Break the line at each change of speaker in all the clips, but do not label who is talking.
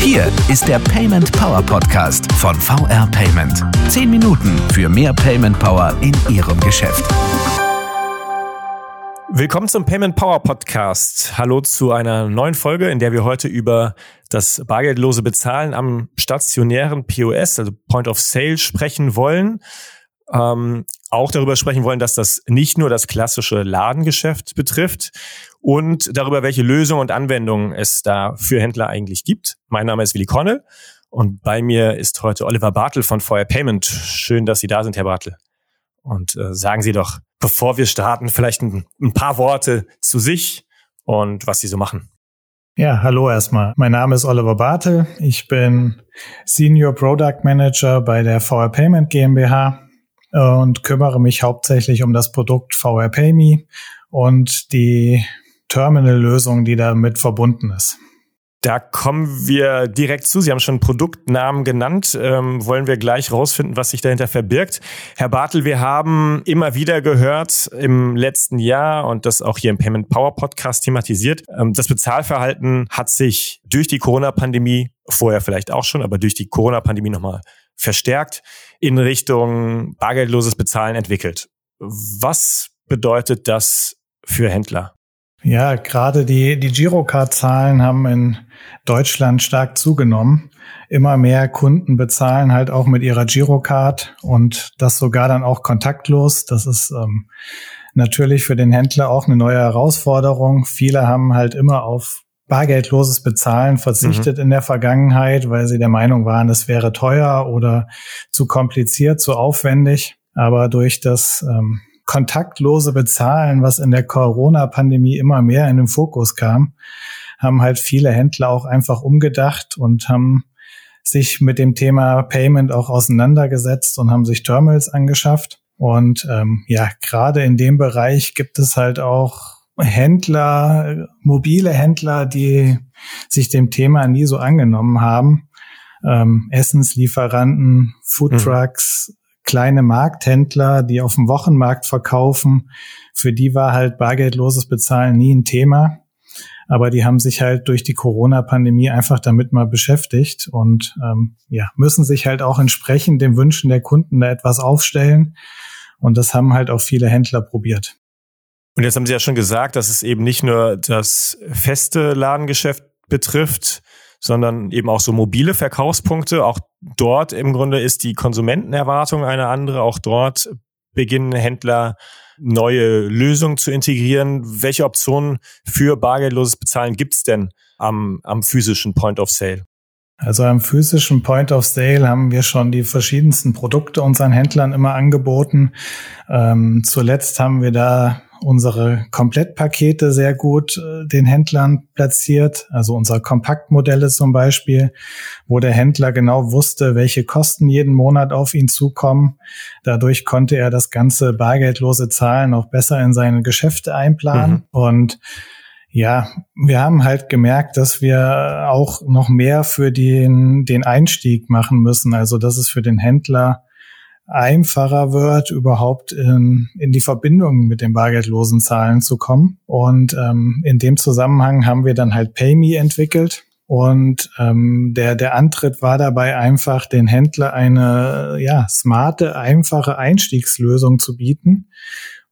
Hier ist der Payment Power Podcast von VR Payment. Zehn Minuten für mehr Payment Power in Ihrem Geschäft.
Willkommen zum Payment Power Podcast. Hallo zu einer neuen Folge, in der wir heute über das bargeldlose Bezahlen am stationären POS, also Point of Sale, sprechen wollen. Ähm, auch darüber sprechen wollen, dass das nicht nur das klassische Ladengeschäft betrifft und darüber, welche Lösungen und Anwendungen es da für Händler eigentlich gibt. Mein Name ist Willi Connell und bei mir ist heute Oliver Bartel von Feuer Payment. Schön, dass Sie da sind, Herr Bartel. Und äh, sagen Sie doch, bevor wir starten, vielleicht ein, ein paar Worte zu sich und was Sie so machen.
Ja, hallo erstmal. Mein Name ist Oliver Bartel. Ich bin Senior Product Manager bei der VR Payment GmbH und kümmere mich hauptsächlich um das Produkt VR PayMe und die Terminal-Lösung, die damit verbunden ist.
Da kommen wir direkt zu. Sie haben schon Produktnamen genannt. Ähm, wollen wir gleich rausfinden, was sich dahinter verbirgt. Herr Bartel, wir haben immer wieder gehört im letzten Jahr und das auch hier im Payment Power Podcast thematisiert. Ähm, das Bezahlverhalten hat sich durch die Corona-Pandemie, vorher vielleicht auch schon, aber durch die Corona-Pandemie nochmal verstärkt in Richtung bargeldloses Bezahlen entwickelt. Was bedeutet das für Händler?
Ja, gerade die, die Girocard-Zahlen haben in Deutschland stark zugenommen. Immer mehr Kunden bezahlen halt auch mit ihrer Girocard und das sogar dann auch kontaktlos. Das ist ähm, natürlich für den Händler auch eine neue Herausforderung. Viele haben halt immer auf bargeldloses Bezahlen verzichtet mhm. in der Vergangenheit, weil sie der Meinung waren, es wäre teuer oder zu kompliziert, zu aufwendig. Aber durch das ähm, kontaktlose Bezahlen, was in der Corona-Pandemie immer mehr in den Fokus kam, haben halt viele Händler auch einfach umgedacht und haben sich mit dem Thema Payment auch auseinandergesetzt und haben sich Terminals angeschafft. Und ähm, ja, gerade in dem Bereich gibt es halt auch Händler, mobile Händler, die sich dem Thema nie so angenommen haben. Ähm, Essenslieferanten, Foodtrucks, kleine Markthändler, die auf dem Wochenmarkt verkaufen, für die war halt bargeldloses Bezahlen nie ein Thema. Aber die haben sich halt durch die Corona-Pandemie einfach damit mal beschäftigt und ähm, ja, müssen sich halt auch entsprechend den Wünschen der Kunden da etwas aufstellen. Und das haben halt auch viele Händler probiert.
Und jetzt haben Sie ja schon gesagt, dass es eben nicht nur das feste Ladengeschäft betrifft, sondern eben auch so mobile Verkaufspunkte. Auch dort im Grunde ist die Konsumentenerwartung eine andere. Auch dort beginnen Händler neue Lösungen zu integrieren. Welche Optionen für bargeldloses Bezahlen gibt's denn am, am physischen Point of Sale?
Also am physischen Point of Sale haben wir schon die verschiedensten Produkte unseren Händlern immer angeboten. Ähm, zuletzt haben wir da unsere Komplettpakete sehr gut äh, den Händlern platziert, also unsere Kompaktmodelle zum Beispiel, wo der Händler genau wusste, welche Kosten jeden Monat auf ihn zukommen. Dadurch konnte er das ganze bargeldlose Zahlen auch besser in seine Geschäfte einplanen mhm. und ja, wir haben halt gemerkt, dass wir auch noch mehr für den, den Einstieg machen müssen. Also, dass es für den Händler einfacher wird, überhaupt in, in die Verbindung mit den bargeldlosen Zahlen zu kommen. Und ähm, in dem Zusammenhang haben wir dann halt PayMe entwickelt. Und ähm, der, der Antritt war dabei einfach, den Händler eine ja, smarte, einfache Einstiegslösung zu bieten,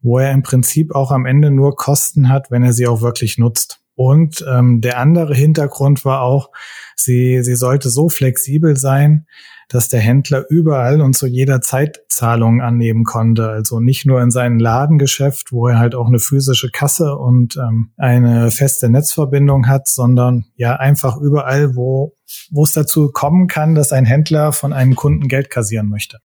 wo er im Prinzip auch am Ende nur Kosten hat, wenn er sie auch wirklich nutzt. Und ähm, der andere Hintergrund war auch, sie, sie sollte so flexibel sein, dass der Händler überall und zu jeder Zeit Zahlungen annehmen konnte. Also nicht nur in seinem Ladengeschäft, wo er halt auch eine physische Kasse und ähm, eine feste Netzverbindung hat, sondern ja einfach überall, wo, wo es dazu kommen kann, dass ein Händler von einem Kunden Geld kassieren möchte.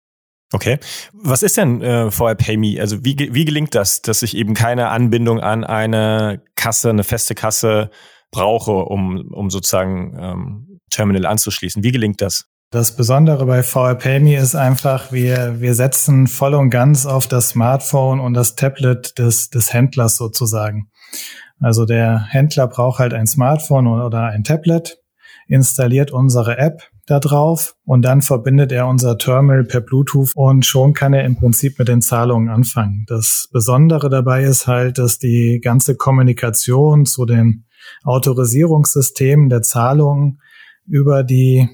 Okay. Was ist denn äh, VR PayMe? Also wie, wie gelingt das, dass ich eben keine Anbindung an eine Kasse, eine feste Kasse brauche, um, um sozusagen ähm, Terminal anzuschließen? Wie gelingt das?
Das Besondere bei VR PayMe ist einfach, wir, wir setzen voll und ganz auf das Smartphone und das Tablet des, des Händlers sozusagen. Also der Händler braucht halt ein Smartphone oder ein Tablet, installiert unsere App. Da drauf und dann verbindet er unser Terminal per Bluetooth und schon kann er im Prinzip mit den Zahlungen anfangen. Das Besondere dabei ist halt, dass die ganze Kommunikation zu den Autorisierungssystemen der Zahlungen über die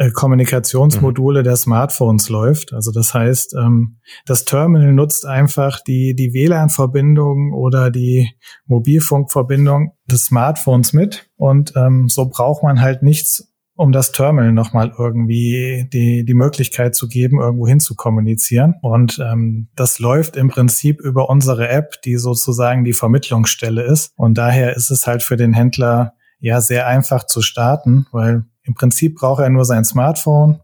äh, Kommunikationsmodule der Smartphones läuft. Also das heißt, ähm, das Terminal nutzt einfach die, die WLAN-Verbindung oder die Mobilfunkverbindung des Smartphones mit. Und ähm, so braucht man halt nichts, um das Terminal nochmal irgendwie die, die Möglichkeit zu geben, irgendwo hin zu kommunizieren. Und ähm, das läuft im Prinzip über unsere App, die sozusagen die Vermittlungsstelle ist. Und daher ist es halt für den Händler ja sehr einfach zu starten, weil im Prinzip braucht er nur sein Smartphone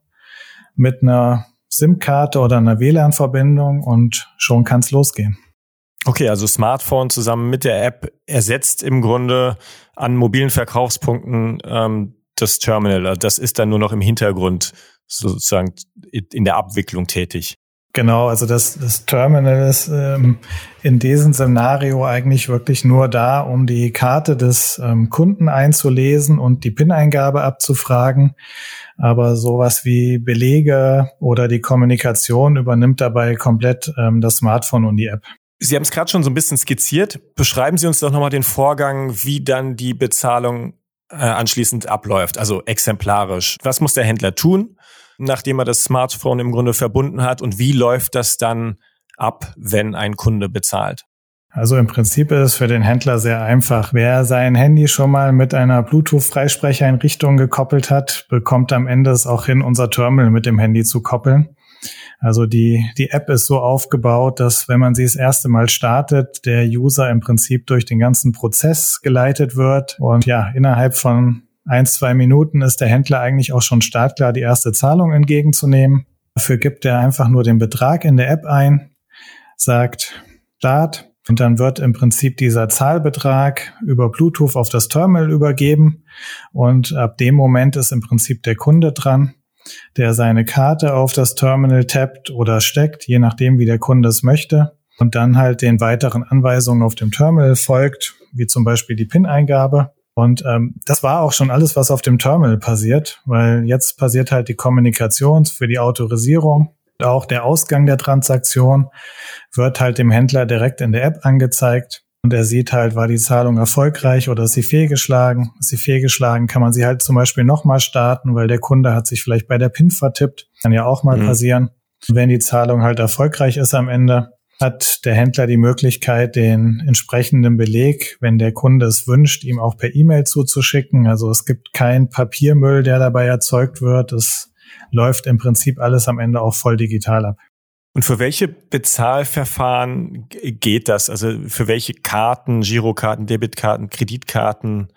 mit einer SIM-Karte oder einer WLAN-Verbindung und schon kann es losgehen.
Okay, also Smartphone zusammen mit der App ersetzt im Grunde an mobilen Verkaufspunkten ähm, das Terminal. Also das ist dann nur noch im Hintergrund sozusagen in der Abwicklung tätig.
Genau, also das, das Terminal ist ähm, in diesem Szenario eigentlich wirklich nur da, um die Karte des ähm, Kunden einzulesen und die PIN-Eingabe abzufragen. Aber sowas wie Belege oder die Kommunikation übernimmt dabei komplett ähm, das Smartphone und die App.
Sie haben es gerade schon so ein bisschen skizziert. Beschreiben Sie uns doch nochmal den Vorgang, wie dann die Bezahlung äh, anschließend abläuft, also exemplarisch. Was muss der Händler tun? nachdem er das Smartphone im Grunde verbunden hat und wie läuft das dann ab, wenn ein Kunde bezahlt?
Also im Prinzip ist es für den Händler sehr einfach. Wer sein Handy schon mal mit einer Bluetooth-Freisprechereinrichtung gekoppelt hat, bekommt am Ende es auch hin, unser Terminal mit dem Handy zu koppeln. Also die, die App ist so aufgebaut, dass wenn man sie das erste Mal startet, der User im Prinzip durch den ganzen Prozess geleitet wird. Und ja, innerhalb von ein, zwei Minuten ist der Händler eigentlich auch schon startklar, die erste Zahlung entgegenzunehmen. Dafür gibt er einfach nur den Betrag in der App ein, sagt Start. Und dann wird im Prinzip dieser Zahlbetrag über Bluetooth auf das Terminal übergeben. Und ab dem Moment ist im Prinzip der Kunde dran, der seine Karte auf das Terminal tappt oder steckt, je nachdem, wie der Kunde es möchte und dann halt den weiteren Anweisungen auf dem Terminal folgt, wie zum Beispiel die PIN-Eingabe. Und ähm, das war auch schon alles, was auf dem Terminal passiert, weil jetzt passiert halt die Kommunikation für die Autorisierung. Auch der Ausgang der Transaktion wird halt dem Händler direkt in der App angezeigt. Und er sieht halt, war die Zahlung erfolgreich oder ist sie fehlgeschlagen. Ist sie fehlgeschlagen, kann man sie halt zum Beispiel nochmal starten, weil der Kunde hat sich vielleicht bei der PIN vertippt. Kann ja auch mal mhm. passieren. Wenn die Zahlung halt erfolgreich ist am Ende, hat der Händler die Möglichkeit, den entsprechenden Beleg, wenn der Kunde es wünscht, ihm auch per E-Mail zuzuschicken. Also es gibt keinen Papiermüll, der dabei erzeugt wird. Es läuft im Prinzip alles am Ende auch voll digital ab.
Und für welche Bezahlverfahren geht das? Also für welche Karten, Girokarten, Debitkarten, Kreditkarten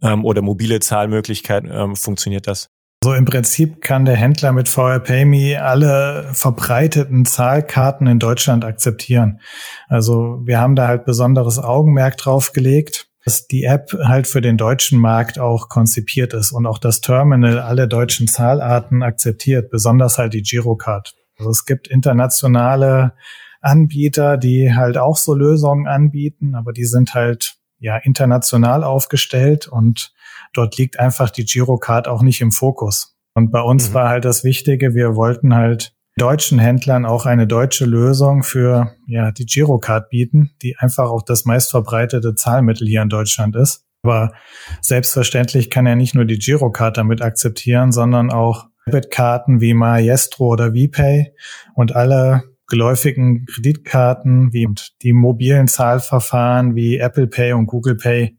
ähm, oder mobile Zahlmöglichkeiten ähm, funktioniert das?
So im Prinzip kann der Händler mit VR PayMe alle verbreiteten Zahlkarten in Deutschland akzeptieren. Also wir haben da halt besonderes Augenmerk drauf gelegt, dass die App halt für den deutschen Markt auch konzipiert ist und auch das Terminal alle deutschen Zahlarten akzeptiert, besonders halt die Girocard. Also es gibt internationale Anbieter, die halt auch so Lösungen anbieten, aber die sind halt ja international aufgestellt und dort liegt einfach die Girocard auch nicht im Fokus. Und bei uns mhm. war halt das Wichtige, wir wollten halt deutschen Händlern auch eine deutsche Lösung für ja, die Girocard bieten, die einfach auch das meistverbreitete Zahlmittel hier in Deutschland ist. Aber selbstverständlich kann er nicht nur die Girocard damit akzeptieren, sondern auch Debitkarten wie Maestro oder VPay und alle geläufigen Kreditkarten wie die mobilen Zahlverfahren wie Apple Pay und Google Pay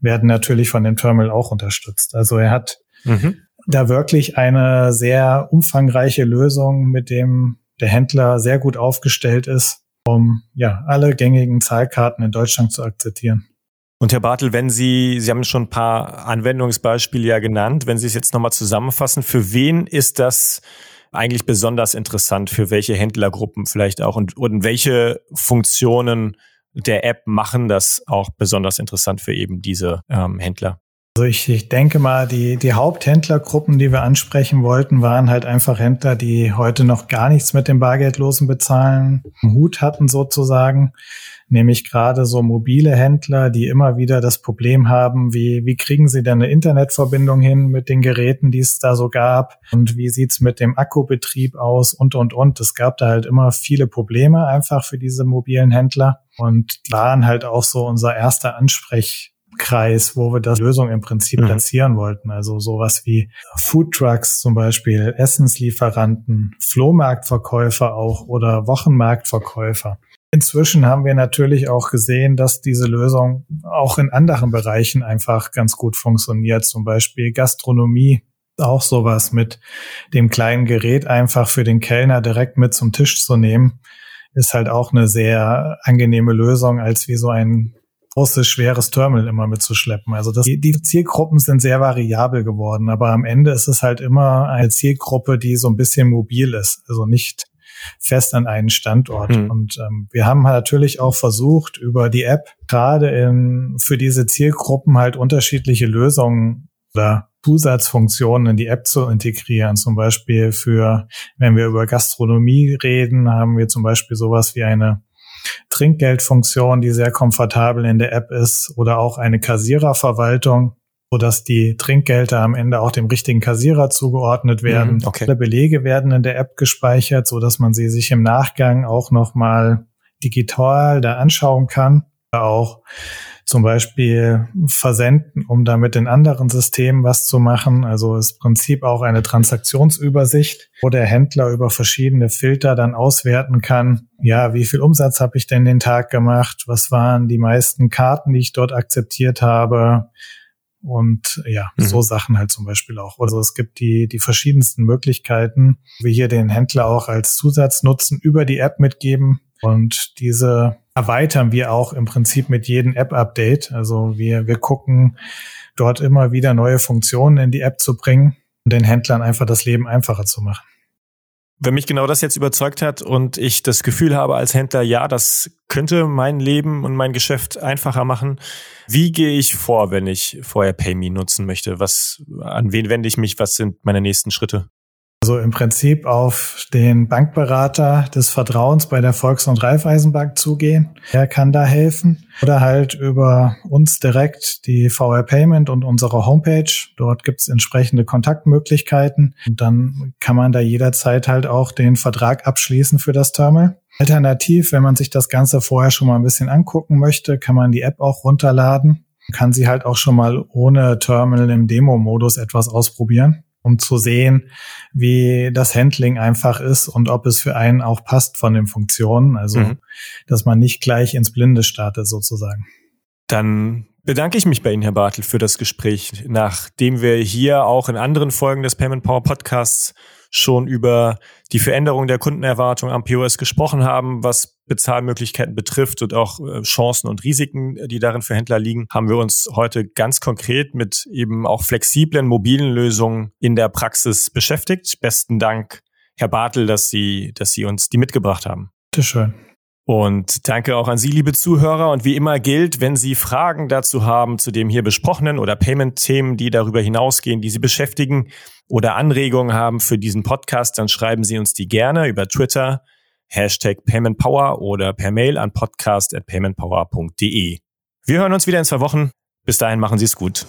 werden natürlich von dem Terminal auch unterstützt. Also er hat mhm. da wirklich eine sehr umfangreiche Lösung, mit dem der Händler sehr gut aufgestellt ist, um ja alle gängigen Zahlkarten in Deutschland zu akzeptieren.
Und Herr Bartel, wenn Sie, Sie haben schon ein paar Anwendungsbeispiele ja genannt, wenn Sie es jetzt nochmal zusammenfassen, für wen ist das eigentlich besonders interessant, für welche Händlergruppen vielleicht auch? Und, und welche Funktionen der App machen das auch besonders interessant für eben diese ähm, Händler.
Also ich, ich denke mal, die, die Haupthändlergruppen, die wir ansprechen wollten, waren halt einfach Händler, die heute noch gar nichts mit dem bargeldlosen Bezahlen im Hut hatten sozusagen. Nämlich gerade so mobile Händler, die immer wieder das Problem haben, wie, wie kriegen sie denn eine Internetverbindung hin mit den Geräten, die es da so gab? Und wie sieht's mit dem Akkubetrieb aus? Und, und, und. Es gab da halt immer viele Probleme einfach für diese mobilen Händler. Und waren halt auch so unser erster Ansprech Kreis, wo wir das Lösung im Prinzip mhm. platzieren wollten. Also sowas wie Food Trucks zum Beispiel, Essenslieferanten, Flohmarktverkäufer auch oder Wochenmarktverkäufer. Inzwischen haben wir natürlich auch gesehen, dass diese Lösung auch in anderen Bereichen einfach ganz gut funktioniert. Zum Beispiel Gastronomie, auch sowas mit dem kleinen Gerät einfach für den Kellner direkt mit zum Tisch zu nehmen, ist halt auch eine sehr angenehme Lösung, als wie so ein großes, schweres Terminal immer mitzuschleppen. Also das, die, die Zielgruppen sind sehr variabel geworden, aber am Ende ist es halt immer eine Zielgruppe, die so ein bisschen mobil ist, also nicht fest an einen Standort. Mhm. Und ähm, wir haben natürlich auch versucht, über die App gerade in, für diese Zielgruppen halt unterschiedliche Lösungen oder Zusatzfunktionen in die App zu integrieren. Zum Beispiel für, wenn wir über Gastronomie reden, haben wir zum Beispiel sowas wie eine Trinkgeldfunktion, die sehr komfortabel in der App ist oder auch eine Kassiererverwaltung, so dass die Trinkgelder am Ende auch dem richtigen Kassierer zugeordnet werden. Mhm, okay. Alle Belege werden in der App gespeichert, so dass man sie sich im Nachgang auch nochmal digital da anschauen kann. Auch zum Beispiel versenden, um damit in anderen Systemen was zu machen. Also ist im Prinzip auch eine Transaktionsübersicht, wo der Händler über verschiedene Filter dann auswerten kann, ja, wie viel Umsatz habe ich denn den Tag gemacht? Was waren die meisten Karten, die ich dort akzeptiert habe? Und ja, mhm. so Sachen halt zum Beispiel auch. Also es gibt die, die verschiedensten Möglichkeiten, wie hier den Händler auch als Zusatznutzen über die App mitgeben. Und diese erweitern wir auch im Prinzip mit jedem App-Update. Also wir, wir gucken dort immer wieder neue Funktionen in die App zu bringen und den Händlern einfach das Leben einfacher zu machen.
Wenn mich genau das jetzt überzeugt hat und ich das Gefühl habe als Händler, ja, das könnte mein Leben und mein Geschäft einfacher machen, wie gehe ich vor, wenn ich vorher PayMe nutzen möchte? Was, an wen wende ich mich? Was sind meine nächsten Schritte?
Also im Prinzip auf den Bankberater des Vertrauens bei der Volks- und Raiffeisenbank zugehen. Er kann da helfen. Oder halt über uns direkt die VR Payment und unsere Homepage. Dort gibt's entsprechende Kontaktmöglichkeiten. Und dann kann man da jederzeit halt auch den Vertrag abschließen für das Terminal. Alternativ, wenn man sich das Ganze vorher schon mal ein bisschen angucken möchte, kann man die App auch runterladen. Kann sie halt auch schon mal ohne Terminal im Demo-Modus etwas ausprobieren um zu sehen, wie das Handling einfach ist und ob es für einen auch passt von den Funktionen. Also, mhm. dass man nicht gleich ins Blinde startet sozusagen.
Dann bedanke ich mich bei Ihnen, Herr Bartel, für das Gespräch, nachdem wir hier auch in anderen Folgen des Payment Power Podcasts schon über die Veränderung der Kundenerwartung am POS gesprochen haben, was Bezahlmöglichkeiten betrifft und auch äh, Chancen und Risiken, die darin für Händler liegen, haben wir uns heute ganz konkret mit eben auch flexiblen mobilen Lösungen in der Praxis beschäftigt. Besten Dank, Herr Bartel, dass Sie, dass Sie uns die mitgebracht haben.
Bitteschön.
Und danke auch an Sie, liebe Zuhörer. Und wie immer gilt, wenn Sie Fragen dazu haben zu dem hier besprochenen oder Payment-Themen, die darüber hinausgehen, die Sie beschäftigen oder Anregungen haben für diesen Podcast, dann schreiben Sie uns die gerne über Twitter, Hashtag PaymentPower oder per Mail an podcast.paymentpower.de. Wir hören uns wieder in zwei Wochen. Bis dahin machen Sie es gut.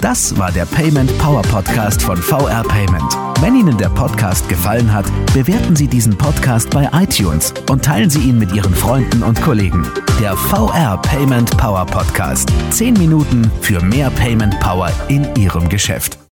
Das war der Payment Power Podcast von VR Payment. Wenn Ihnen der Podcast gefallen hat, bewerten Sie diesen Podcast bei iTunes und teilen Sie ihn mit Ihren Freunden und Kollegen. Der VR Payment Power Podcast. Zehn Minuten für mehr Payment Power in Ihrem Geschäft.